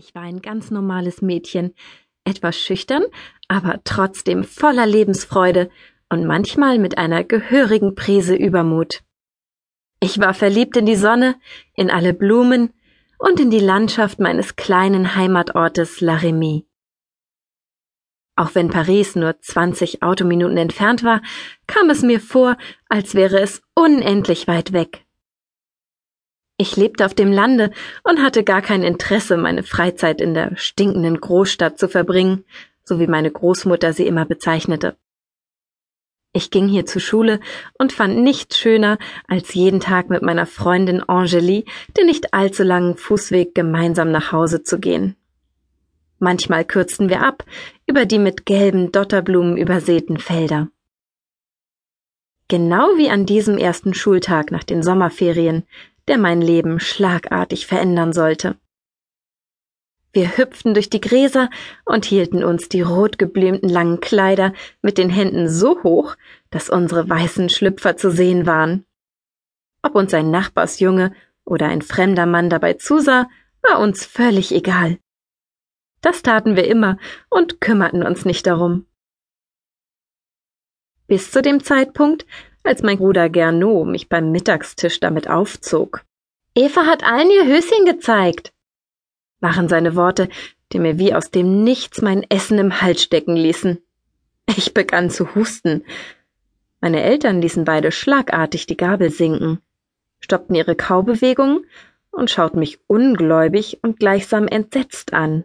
Ich war ein ganz normales Mädchen, etwas schüchtern, aber trotzdem voller Lebensfreude und manchmal mit einer gehörigen Prise Übermut. Ich war verliebt in die Sonne, in alle Blumen und in die Landschaft meines kleinen Heimatortes La Rémy. Auch wenn Paris nur 20 Autominuten entfernt war, kam es mir vor, als wäre es unendlich weit weg. Ich lebte auf dem Lande und hatte gar kein Interesse, meine Freizeit in der stinkenden Großstadt zu verbringen, so wie meine Großmutter sie immer bezeichnete. Ich ging hier zur Schule und fand nichts schöner, als jeden Tag mit meiner Freundin Angélie den nicht allzu langen Fußweg gemeinsam nach Hause zu gehen. Manchmal kürzten wir ab über die mit gelben Dotterblumen übersäten Felder. Genau wie an diesem ersten Schultag nach den Sommerferien der mein Leben schlagartig verändern sollte. Wir hüpften durch die Gräser und hielten uns die rotgeblümten langen Kleider mit den Händen so hoch, dass unsere weißen Schlüpfer zu sehen waren. Ob uns ein Nachbarsjunge oder ein fremder Mann dabei zusah, war uns völlig egal. Das taten wir immer und kümmerten uns nicht darum. Bis zu dem Zeitpunkt, als mein Bruder Gernot mich beim Mittagstisch damit aufzog. Eva hat allen ihr Höschen gezeigt, waren seine Worte, die mir wie aus dem Nichts mein Essen im Hals stecken ließen. Ich begann zu husten. Meine Eltern ließen beide schlagartig die Gabel sinken, stoppten ihre Kaubewegungen und schauten mich ungläubig und gleichsam entsetzt an.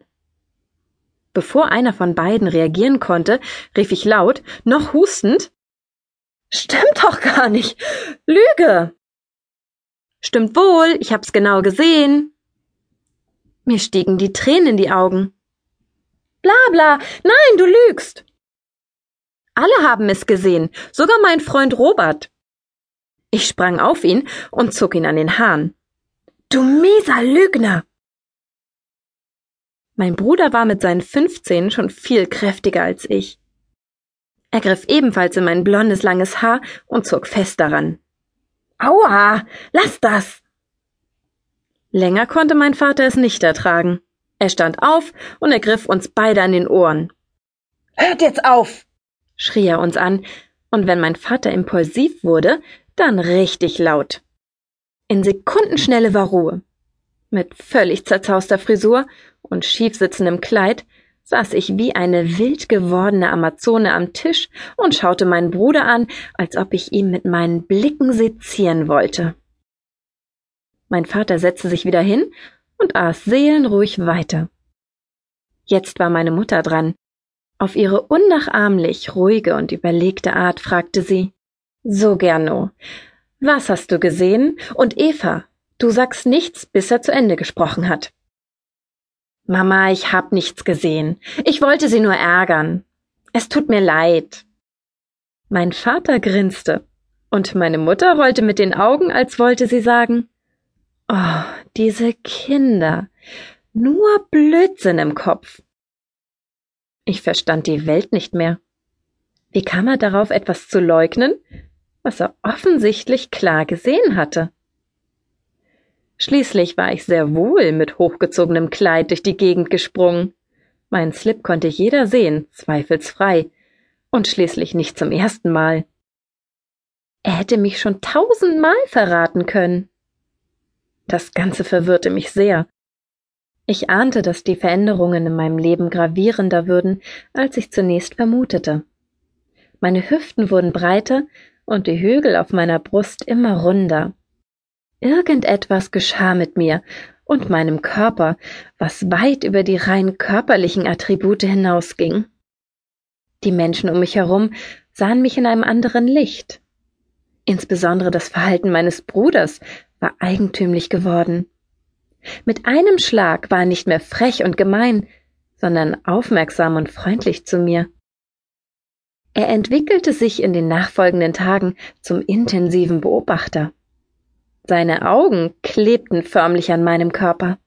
Bevor einer von beiden reagieren konnte, rief ich laut, noch hustend Stimmt doch gar nicht. Lüge. Stimmt wohl, ich hab's genau gesehen. Mir stiegen die Tränen in die Augen. Bla bla, nein, du lügst. Alle haben es gesehen, sogar mein Freund Robert. Ich sprang auf ihn und zog ihn an den Haaren. Du mieser Lügner! Mein Bruder war mit seinen fünfzehn schon viel kräftiger als ich. Er griff ebenfalls in mein blondes langes Haar und zog fest daran. Aua, lass das! Länger konnte mein Vater es nicht ertragen. Er stand auf und ergriff uns beide an den Ohren. Hört jetzt auf! schrie er uns an, und wenn mein Vater impulsiv wurde, dann richtig laut. In Sekundenschnelle war Ruhe. Mit völlig zerzauster Frisur und schiefsitzendem Kleid saß ich wie eine wild gewordene Amazone am Tisch und schaute meinen Bruder an, als ob ich ihm mit meinen Blicken sezieren wollte. Mein Vater setzte sich wieder hin und aß seelenruhig weiter. Jetzt war meine Mutter dran. Auf ihre unnachahmlich ruhige und überlegte Art fragte sie So, Gerno, was hast du gesehen? Und Eva, du sagst nichts, bis er zu Ende gesprochen hat. Mama, ich hab nichts gesehen. Ich wollte sie nur ärgern. Es tut mir leid. Mein Vater grinste, und meine Mutter rollte mit den Augen, als wollte sie sagen Oh, diese Kinder. Nur Blödsinn im Kopf. Ich verstand die Welt nicht mehr. Wie kam er darauf, etwas zu leugnen, was er offensichtlich klar gesehen hatte? Schließlich war ich sehr wohl mit hochgezogenem Kleid durch die Gegend gesprungen. Mein Slip konnte jeder sehen, zweifelsfrei. Und schließlich nicht zum ersten Mal. Er hätte mich schon tausendmal verraten können. Das Ganze verwirrte mich sehr. Ich ahnte, dass die Veränderungen in meinem Leben gravierender würden, als ich zunächst vermutete. Meine Hüften wurden breiter und die Hügel auf meiner Brust immer runder. Irgendetwas geschah mit mir und meinem Körper, was weit über die rein körperlichen Attribute hinausging. Die Menschen um mich herum sahen mich in einem anderen Licht. Insbesondere das Verhalten meines Bruders war eigentümlich geworden. Mit einem Schlag war er nicht mehr frech und gemein, sondern aufmerksam und freundlich zu mir. Er entwickelte sich in den nachfolgenden Tagen zum intensiven Beobachter. Seine Augen klebten förmlich an meinem Körper.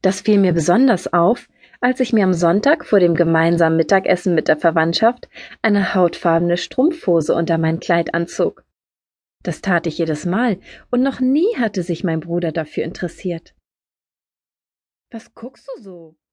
Das fiel mir besonders auf, als ich mir am Sonntag vor dem gemeinsamen Mittagessen mit der Verwandtschaft eine hautfarbene Strumpfhose unter mein Kleid anzog. Das tat ich jedes Mal, und noch nie hatte sich mein Bruder dafür interessiert. Was guckst du so?